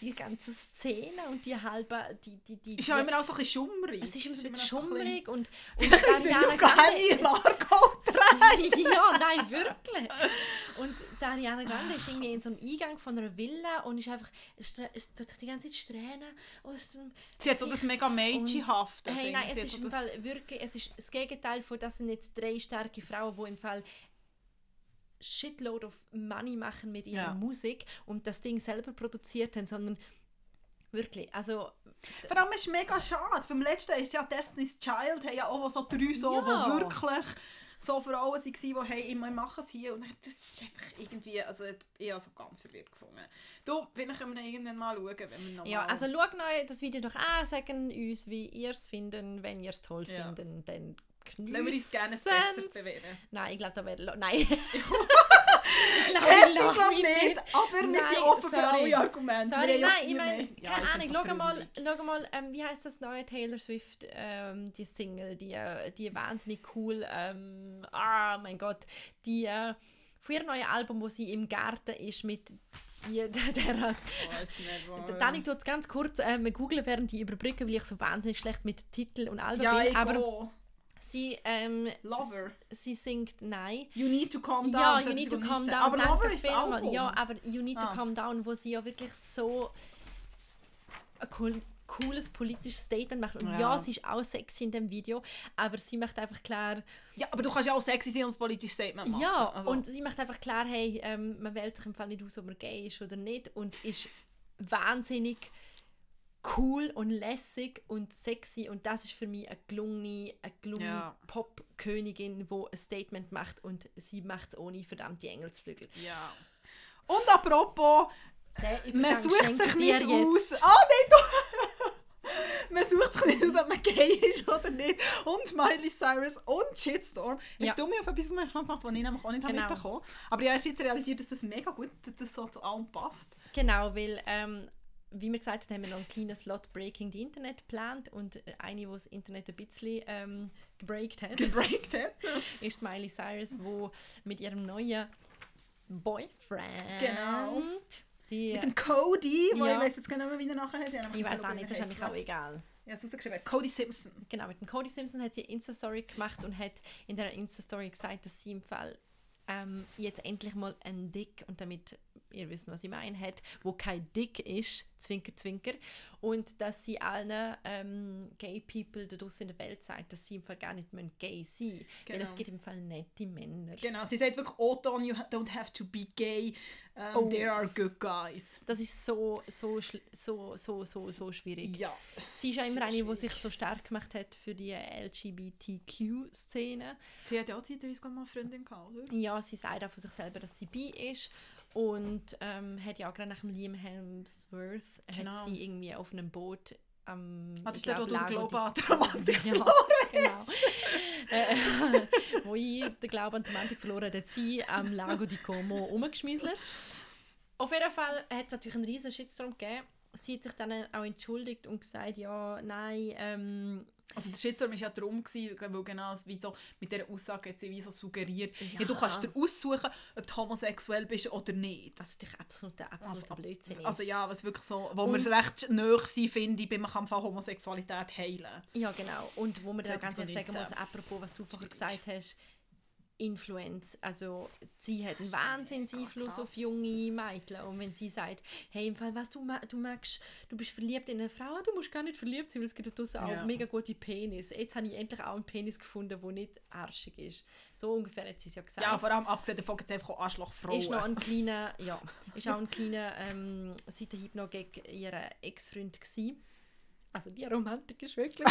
die ganze Szene und die halbe die die die Ist ja immer auch so ein bisschen schummrig. es ist immer so ein noch bisschen schummrig und, und Vielleicht ist mir ja gar nicht dran. ja, nein, wirklich. Und Ariana Grande ist irgendwie in so einem Eingang von einer Villa und ist einfach, es tut sich die ganze Zeit Strähnen aus dem Sie hat so das mega Mädchenhafte. Hey, nein, es ist im Fall wirklich, es ist das Gegenteil von, das sind jetzt drei starke Frauen, die im Fall Shitload of Money machen mit ihrer Ja. Musik und das Ding selber produziert haben, sondern wirklich, also Vor allem ist es mega schade. Vom letzten ist ja Destiny's Child, haben ja auch so drei so, Ja. die wirklich so Frauen waren, die hey, immer machen es hier. Und das ist einfach irgendwie, also ich habe so ganz verwirrt gefunden. Du, vielleicht können wir irgendwann mal schauen, wenn wir noch ja, also schaut euch das Video doch an, sagen uns, wie ihr es findet, wenn ihr es toll Ja. findet, dann Lassen wir uns gerne ein besseres. Nein, ich glaube, da wäre... Nein. ich glaube, Ich mich nicht, aber wir sind offen für sorry. alle Argumente. Sorry, nein, ich meine. Ja, keine ich Ahnung, schau mal, schau mal ähm, wie heißt das neue Taylor Swift, ähm, die Single, die, äh, die wahnsinnig cool, ähm, ah, mein Gott, die äh, von ihrem neuen Album, wo sie im Garten ist mit die, der, der, Ich nicht, der Danik tut es ganz kurz ähm, googeln, während die überbrücken, weil ich so wahnsinnig schlecht mit Titel und Alben Ja, bin, ich aber aber sie, ähm, Lover. sie singt Nein. You need to calm down. Ja, You Need to Calm 2019. Down. Aber Lover ist. Album. Ja, aber You Need to Ah. Calm Down, wo sie ja wirklich so ein cool, cooles politisches Statement macht. Und ja. Ja. sie ist auch sexy in dem Video, aber sie macht einfach klar, Ja, aber du kannst ja auch sexy sein und ein politisches Statement machen. ja, Also, und sie macht einfach klar, hey, ähm, man wählt sich im Fall nicht aus, ob man gay ist oder nicht und ist wahnsinnig cool und lässig und sexy und das ist für mich eine gelungene, eine gelungene Ja. Pop-Königin, die ein Statement macht und sie macht es ohne verdammte Engelsflügel. ja. Und apropos, man sucht sich ich nicht dir jetzt. aus. Ah, nein, du. man sucht sich nicht aus, ob man gay ist oder nicht. Und Miley Cyrus und Shitstorm. Ja. Hast du mich auf etwas aufmerksam gemacht, was ich nämlich auch nicht Genau. mitbekommen habe. Aber ich habe jetzt realisiert, dass das mega gut dass das so zu allem passt. Genau, weil ähm, wie wir gesagt haben, haben wir noch einen kleinen Slot Breaking the Internet geplant und eine, die das Internet ein bisschen ähm, gebreakt hat, gebreakt hat. ist Miley Cyrus, wo mit ihrem neuen Boyfriend Genau. die, Mit dem Cody, wo Ja. ich weiß jetzt gar nicht mehr, wie er nachher hat. ich weiß auch nicht, das ist eigentlich auch egal. Ja, so geschrieben. Cody Simpson. Genau, mit dem Cody Simpson hat sie eine Insta-Story gemacht und hat in der Insta-Story gesagt, dass sie im Fall ähm, jetzt endlich mal einen Dick, und damit ihr wisst, was ich meine, hat, wo kein Dick ist, zwinker, zwinker, und dass sie allen ähm, gay people da draussen in der Welt sagt, dass sie im Fall gar nicht mehr gay sein müssen, weil Genau. es gibt im Fall nette Männer. Genau, sie sagt wirklich, Oton, you ha- don't have to be gay. Um, Oh. There are good guys. Das ist so, so, so, so, so, so schwierig. Ja. Sie ist ja immer eine, die sich so stark gemacht hat für die LGBTQ-Szene. Sie hat ja auch zeitweise mal eine Freundin gehabt, oder? Ja, sie sagt auch von sich selber, dass sie bi ist. Und ähm, hat ja auch gerade nach dem Liam Hemsworth Genau. hat sie irgendwie auf einem Boot am Ah, das ich ist wo du den Glauben an die Romantik ja, genau. äh, wo ich den Glauben an die Romantik verloren hat sie am Lago di Como rumgeschmieselt. Auf jeden Fall hat es natürlich einen riesen Shitstorm gegeben. Sie hat sich dann auch entschuldigt und gesagt, ja, nein, ähm, Also der Shitstorm war ja darum, gewesen, weil genau wie so mit dieser Aussage hat sie wie so suggeriert, ja. Ja. du kannst dir aussuchen, ob du homosexuell bist oder nicht. was natürlich absoluter, absoluter Also, Blödsinn ist. Also ja, was wirklich so, wo wir recht nahe sind, finde ich, bei man kann von Homosexualität heilen. Ja, genau. Und wo man dann ganz ehrlich sagen muss, apropos, was du vorher gesagt hast, Influence. Also sie hat einen Wahnsinnseinfluss krass. auf junge Mädchen. Und wenn sie sagt, hey, im Fall, was du, du magst, du bist verliebt in eine Frau, du musst gar nicht verliebt sein, weil es gibt draussen auch Ja. mega gute Penis. Jetzt habe ich endlich auch einen Penis gefunden, der nicht arschig ist. So ungefähr hat sie es ja gesagt. Ja, vor allem abgesehen davon gibt es einfach auch Arschlochfrauen. Ist noch ein kleiner, ja, ist auch ein kleiner ähm, Seitenhieb noch gegen ihren Ex-Freund gsi. Also die Romantik ist wirklich.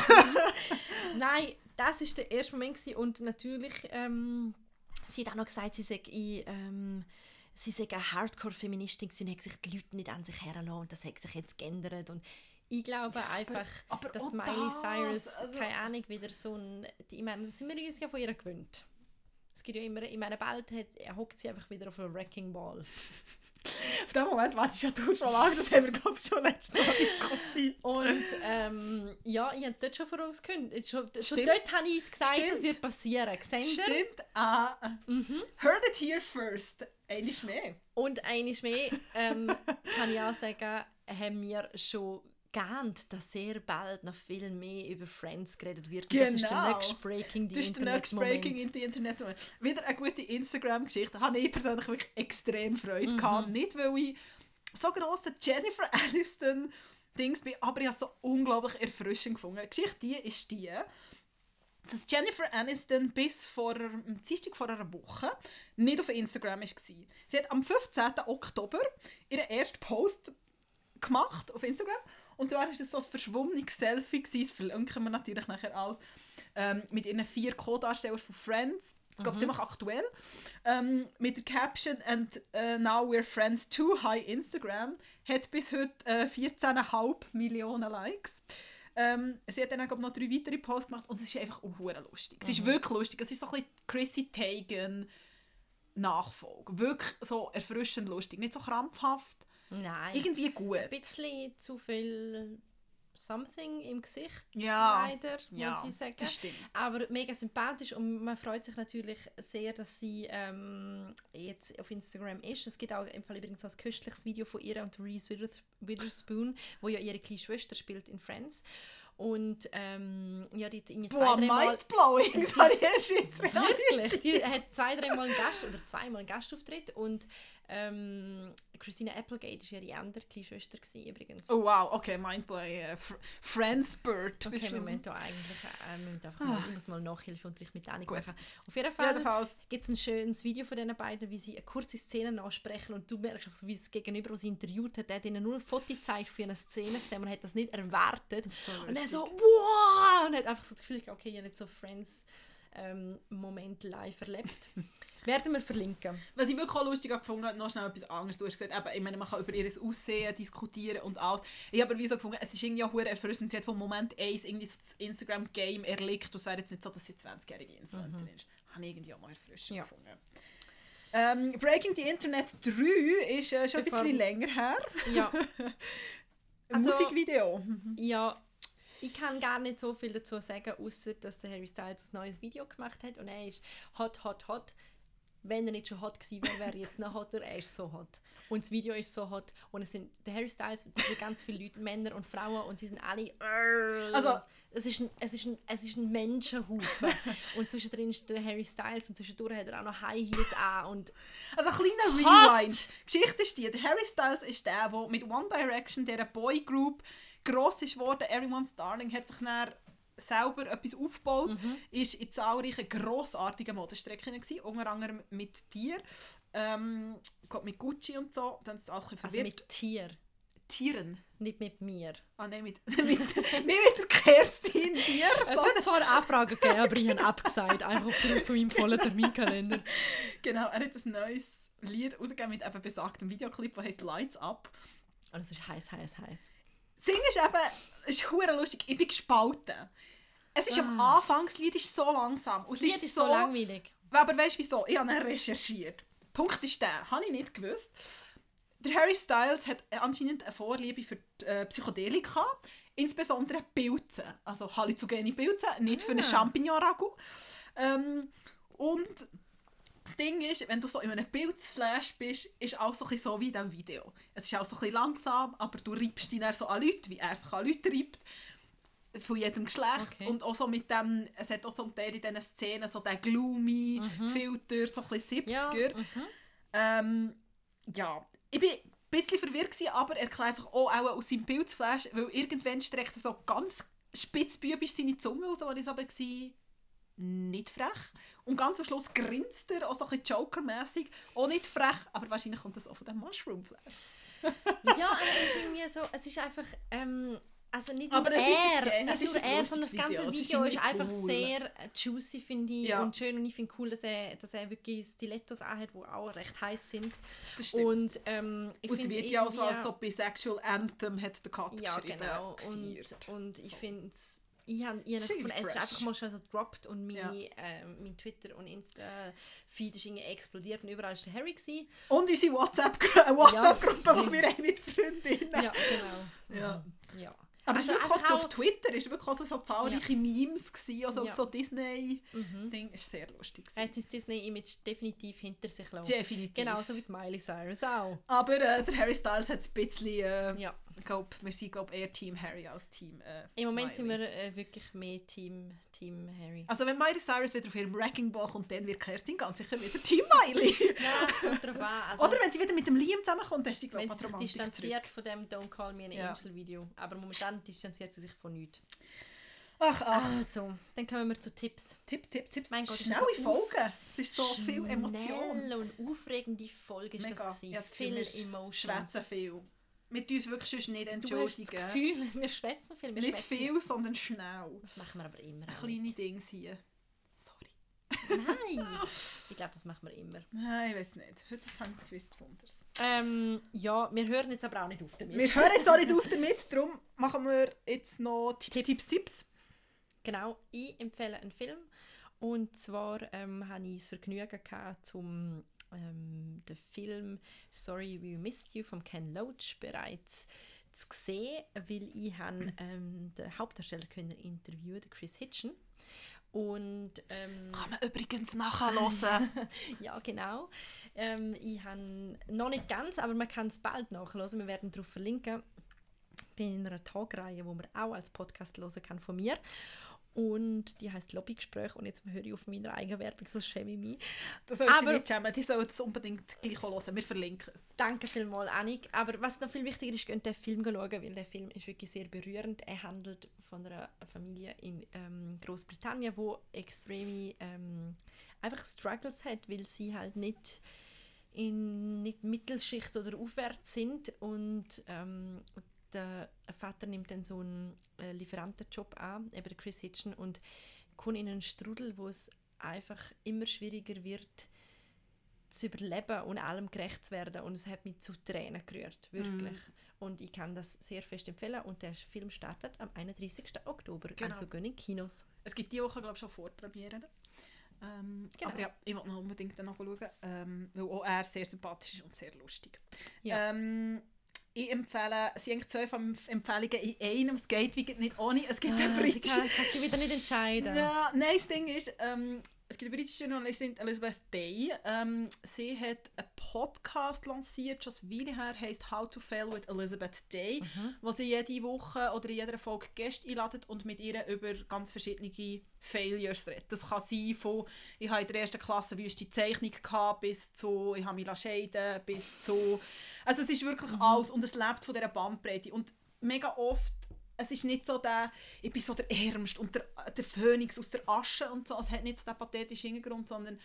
Nein, das ist der erste Moment gewesen. und natürlich, ähm, sie hat auch noch gesagt, sie sei, ähm, sie sei eine Hardcore-Feministin und hat sich die Leute nicht an sich herlassen und das hat sich jetzt geändert und ich glaube einfach, aber dass auch Miley das, Cyrus, also- keine Ahnung, wieder so ein, ich meine, das sind wir uns ja von ihr gewöhnt. Es gibt ja immer, ich meine, bald hat, hockt sie einfach wieder auf einem Wrecking Ball. Auf den Moment warte ich ja du schon lange, das haben wir glaube ich schon letztes Mal diskutiert. Und ähm, ja, ich habe es dort schon vor uns gekündigt. Schon, schon dort habe ich gesagt, Stimmt. das wird passieren. Seht? Stimmt, ah, Mhm. heard it here first. Eines mehr. Und eines mehr ähm, kann ich auch sagen, haben wir schon geahnt, dass sehr bald noch viel mehr über Friends geredet wird. Und Das ist der Genau. nächste Breaking the Das ist der nächste. Breaking in die Internet. Wieder eine gute Instagram-Geschichte. Da habe ich persönlich wirklich extrem Freude Mhm. gehabt. Nicht, weil ich so grosse Jennifer Aniston Dings bin, aber ich habe es so unglaublich erfrischend gefunden. Die Geschichte die ist die, dass Jennifer Aniston bis vor am Dienstag vor einer Woche nicht auf Instagram war. Sie hat am 15. Oktober ihren ersten Post gemacht auf Instagram und zwar war es so ein verschwommenes Selfie, gewesen, das verlinken wir natürlich nachher alles, ähm, mit ihren vier Co-Darstellern von Friends, ich glaube ziemlich aktuell, ähm, mit der Caption «And uh, now we're friends too, hi Instagram», hat bis heute äh, 14,5 Millionen Likes. Ähm, sie hat dann glaub, noch drei weitere Posts gemacht und es ist einfach auch hure lustig. Es ist wirklich lustig. Es ist so ein bisschen Chrissy Teigen Nachfolge. Wirklich so erfrischend lustig. Nicht so krampfhaft. Nein, Irgendwie gut. ein bisschen zu viel Something im Gesicht, Ja, leider, ja muss ich sagen. das stimmt. Aber mega sympathisch und man freut sich natürlich sehr, dass sie ähm, jetzt auf Instagram ist. Es gibt auch im Fall übrigens ein köstliches Video von ihr und Reese Withers- Witherspoon, wo ja ihre kleine Schwester spielt in Friends. Und ähm, ja, die hat irgendwie zwei, Boah, dreimal... mindblowing, das habe ich erst jetzt Wirklich? Die hat zwei, dreimal einen Gast oder zweimal einen Gastauftritt und ähm, Christina Applegate war ihre andere kleine Schwester gewesen, übrigens. Oh wow, okay, mindblowing. Äh, Fr- Friendsbird. Okay, wir müssen da eigentlich äh, wir müssen einfach mal, ich muss mal Nachhilfeunterricht mit Annik machen. Auf jeden Fall gibt es ein schönes Video von diesen beiden, wie sie eine kurze Szene nachsprechen und du merkst auch so, wie das Gegenüber, das sie interviewt hat, hat ihnen nur ein Foto gezeigt für eine Szene, man hat das nicht erwartet. und er so, wow! Und hat einfach so das Gefühl, okay, ich habe nicht so Friends ähm, Moment live erlebt. Werden wir verlinken. Was ich wirklich auch lustig gefunden habe, noch schnell etwas anderes. Du hast gesagt, eben, ich meine, man kann über ihr Aussehen diskutieren und alles. Ich habe aber wie so gefunden, es ist irgendwie auch verdammt erfrischend. Sie hat von Moment 1 irgendwie das Instagram-Game erlegt. Und es wäre jetzt nicht so, dass sie 20-jährige Influencerin ist. Habe ich irgendwie auch mal erfrischend Ja. gefunden. Ähm, Breaking the Internet 3 ist äh, schon ein Bevor- bisschen länger her. Ja, Ein Also- Musikvideo. Ja, ich kann gar nicht so viel dazu sagen, außer dass der Harry Styles ein neues Video gemacht hat und er ist hot, hot, hot. Wenn er nicht schon hot gewesen wäre, wäre er jetzt noch hotter. Er ist so hot. Und das Video ist so hot. Und es sind der Harry Styles, es sind ganz viele Leute, Männer und Frauen und sie sind alle. Also- es ist ein, es ist ein, es ist ein Menschenhaufen. und zwischendrin ist der Harry Styles und zwischendurch hat er auch noch High Heels an und Also ein kleiner! Rewind. Die Geschichte ist die, der Harry Styles ist der, der mit One Direction, dieser Boygroup, gross ist geworden. Everyone's Darling hat sich dann selber etwas aufgebaut, Mhm. ist in zahlreichen grossartigen Modestrecken gewesen, unter anderem mit Tier, ähm, glaube mit Gucci und so, dann ist es auch ein bisschen also verwirrt. mit Tier, Tieren. nicht mit mir. Ah nein, mit, mit, nicht mit der Kerstin Tier, Es hat zwar Anfragen gegeben, aber ich habe abgesagt, einfach aufgrund von meinem vollen Terminkalender. genau, er hat ein neues Lied rausgegeben mit eben besagtem Videoclip, der heißt Lights Up. Und es ist heiß, heiß, heiß. Das Ding ist eben, es ist hure lustig, ich bin gespalten. Es ist am Ah. Anfang, das Lied ist so langsam. Das es Lied ist so langweilig. Aber weißt du wieso? Ich habe recherchiert. Punkt ist der, habe ich nicht gewusst. Der Harry Styles hat anscheinend eine Vorliebe für äh, Psychedelika, insbesondere Pilze. Also halluzinogene Pilze, nicht für einen Ah. Champignon-Ragout. Ähm, und das Ding ist, wenn du so in einem Pilzflash bist, ist auch so ein so wie in diesem Video. Es ist auch so ein langsam, aber du reibst dich so an Leute, wie er sich an Leute reibt. Von jedem Geschlecht. Okay. Und auch so mit dem, es hat auch zum Teil in diesen Szenen so den gloomy Filter, so ein bisschen 70er. Ja, mhm. Ähm, ja, ich bin ein bisschen verwirrt, gewesen, aber er erklärt sich auch, auch aus seinem Pilzflash, weil irgendwann streckt er so ganz spitzbübisch seine Zunge aus, wo ich so war, nicht frech. Und ganz am Schluss grinst er, auch so ein bisschen Joker-mässig, auch nicht frech, aber wahrscheinlich kommt das auch von dem Mushroom-Flash. ja, aber es ist irgendwie so, es ist einfach, ähm, also nicht Aber nur es ist er, ein es ist nur er, sondern das ganze Video. Ist Video ist, irgendwie einfach cool. sehr juicy, finde ich, Ja. und schön und ich finde cool, dass er, dass er wirklich Stilettos anhat, die auch recht heiß sind. Das stimmt. Und ähm, ich Und es wird ja auch so als so Bisexual Anthem, hat der Kat Ja, geschrieben. genau. Und, gefeiert. und ich So. finde es. Ich habe es ist fresh. einfach mal schnell so gedroppt und meine, Ja. ähm, mein Twitter und Insta-Feed ist explodiert und überall war der Harry. Gewesen. Und unsere WhatsApp-Gruppe, WhatsApp wo wir haben mit Freundinnen. Ja, genau. Ja. ja. Aber Also es ist wirklich auf Twitter ist wirklich so, so zahlreiche Memes gewesen, also Ja. so Disney Mhm. Ding ist sehr lustig. Er hat sein Disney-Image definitiv hinter sich gelassen. Definitiv. Genauso wie die Miley Cyrus auch. Aber äh, der Harry Styles hat es ein bisschen, äh, Ja. Ich glaub, wir sind glaub, eher Team Harry als Team äh, Im Moment sind Miley. wir äh, wirklich mehr Team, Team Harry. Also wenn Miley Cyrus wieder auf ihrem Wrecking Ball kommt, dann wird Kerstin ganz sicher wieder Team Miley. Ja, kommt darauf an. Also, Oder wenn sie wieder mit dem Liam zusammenkommt, dann ist sie glaube wenn ich sie sich distanziert von dem Don't Call Me an Ja. Angel Video. Aber momentan distanziert sie sich von nichts. Ach, ach. Also, dann kommen wir zu Tipps. Tipps, Tipps, Tipps. Mein Gott, es ist Schnelle so Folgen. Es ist so viel Emotion. Schnelle und aufregende Folge ist Mega. das gewesen. Habe das Viel wir Emotions. schwätzen viel. Wir tun uns wirklich sonst nicht Du hast das entschuldigen. Gefühl, wir schwätzen viel. Wir Nicht schwätzen- viel, sondern schnell. Das machen wir aber immer. Kleine Dinge hier. Sorry. Nein! ich glaube, das machen wir immer. Nein, ich weiß nicht. Heute ist es gewiss besonders. Ähm, ja, wir hören jetzt aber auch nicht auf damit. Wir hören jetzt auch nicht auf damit, darum machen wir jetzt noch Tipps, Tipps. Tipps, Tipps. Genau, ich empfehle einen Film. Und zwar ähm, hatte ich das Vergnügen, gehabt, zum ähm, den Film Sorry We Missed You von Ken Loach bereits zu sehen, weil ich han, ähm, den Hauptdarsteller können interviewen, Chris Hitchen. Und ähm, Kann man übrigens nachhören. ja, genau. Ähm, ich habe noch nicht ganz, aber man kann es bald nachhören. Wir werden darauf verlinken. Ich bin in einer Talkreihe, wo man auch als Podcast hören kann von mir. Und die heißt Lobbygespräch. Und jetzt höre ich auf meine eigene Werbung, sonst schäme ich mich. Das sollst du Aber- nicht schämen. Die sollen es unbedingt gleich hören. Wir verlinken es. Danke vielmals, Annik. Aber was noch viel wichtiger ist, geht den Film schauen, weil der Film ist wirklich sehr berührend. Er handelt von einer Familie in ähm, Großbritannien, wo extreme ähm, einfach Struggles hat, weil sie halt nicht in nicht Mittelschicht oder aufwärts sind und ähm, der Vater nimmt dann so einen äh, Lieferantenjob an, eben Chris Hitchen und kommt in einen Strudel, wo es einfach immer schwieriger wird zu überleben und allem gerecht zu werden und es hat mich zu Tränen gerührt, wirklich. Und ich kann das sehr fest empfehlen und der Film startet am 31. Oktober, Genau. also gehen in Kinos. Es gibt die Woche, glaube ich, schon Vorpremieren. Ähm, Genau. Aber ja, ich will noch unbedingt dann noch schauen, ähm, weil auch er sehr sympathisch ist und sehr lustig. Ja. Ähm, ich empfehle, es sind zwei von Empfehlungen in einem. Es geht wie nicht ohne. Es gibt Ah, eine sie britische... kann, kannst du wieder nicht entscheiden. Ja, nein, das Ding ist, ähm, es gibt eine britische Journalistin, Elizabeth Day. Ähm, sie hat einen Podcast lanciert, schon eine Weile her, heisst «How to Fail with Elizabeth Day», wo sie jede Woche oder in jeder Folge Gäste einladet und mit ihr über ganz verschiedene Failures redet. Das kann sein von «Ich habe in der ersten Klasse wüste Zeichnung gehabt» bis zu «Ich habe mich scheiden bis zu... Also es ist wirklich alles und es lebt von dieser Bandbreite. Und mega oft es ist nicht so der, ich bin so der Ärmste und der, der Phönix aus der Asche und so. Es hat nicht so den pathetischen Hintergrund, sondern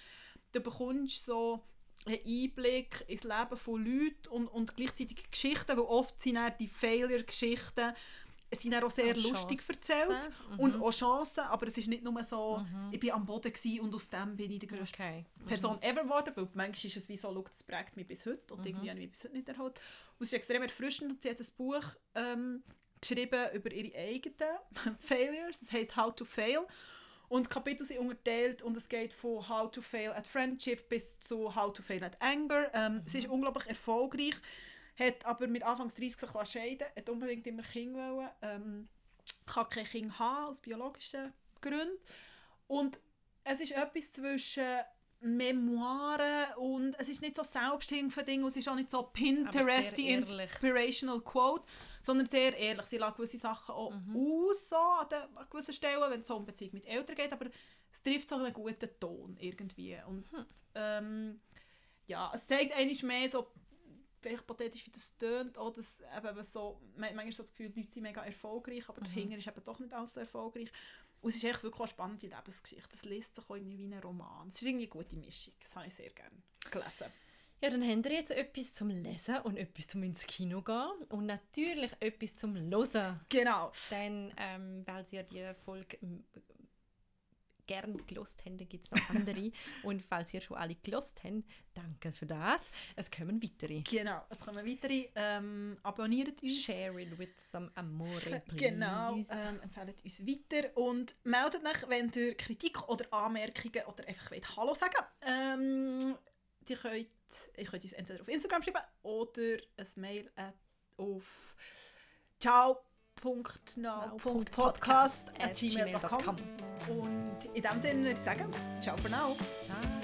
du bekommst so einen Einblick ins Leben von Leuten und, und gleichzeitig Geschichten, weil oft sind dann die Failure-Geschichten es sind auch sehr Auch lustig erzählt Mhm. und auch Chancen, aber es ist nicht nur so, ich bin am Boden und aus dem bin ich die grösste Okay. Person ever geworden, weil manchmal ist es wie so, das prägt mich bis heute und irgendwie habe ich mich bis heute nicht erholt. Und es ist extrem erfrischend und sie hat ein Buch ähm, geschrieben über ihre eigenen Failures, das heisst «How to Fail». Und die Kapitel sind unterteilt und es geht von «How to Fail at Friendship» bis zu «How to Fail at Anger». Ähm, Sie ist unglaublich erfolgreich, hat aber mit Anfangs 30 sich scheiden hat unbedingt immer Kinder wollen, ähm, kann kein Kind haben, aus biologischen Gründen. Und es ist etwas zwischen Memoiren und es ist nicht so Selbsthilfe-Ding und es ist auch nicht so Pinterest ehrlich. Inspirational Quote, sondern sehr ehrlich. Sie lässt gewisse Sachen auch aus, so an, den, an gewissen Stellen, wenn es so um Beziehung mit Eltern geht, aber es trifft so einen guten Ton irgendwie. Und ähm, ja, es zeigt eigentlich mehr so, vielleicht pathetisch wie das tönt, auch dass eben so, man, manchmal so das Gefühl, die Leute sind mega erfolgreich, aber dahinter ist eben doch nicht alles so erfolgreich. Und es ist echt wirklich eine spannende Lebensgeschichte. Es liest sich auch irgendwie wie ein Roman. Es ist irgendwie eine gute Mischung. Das habe ich sehr gerne gelesen. Ja, dann haben wir jetzt etwas zum Lesen und etwas zum ins Kino gehen und natürlich etwas zum Hören. Genau. Denn, ähm, weil sie ja die Folge gern gelost haben, gibt es noch andere. und falls ihr schon alle gelost habt, danke für das. Es kommen weitere. Genau. Es kommen weitere. Ähm, abonniert uns. Share it with some amore, please. Genau, ähm, empfehlt uns weiter und meldet euch, wenn ihr Kritik oder Anmerkungen oder einfach wollt Hallo sagen ähm, die könnt, ihr könnt uns entweder auf Instagram schreiben oder ein Mail auf ciao.now.podcast.gmail.com gmail.com. und in dem Sinne würde ich sagen, ciao for now. Ciao.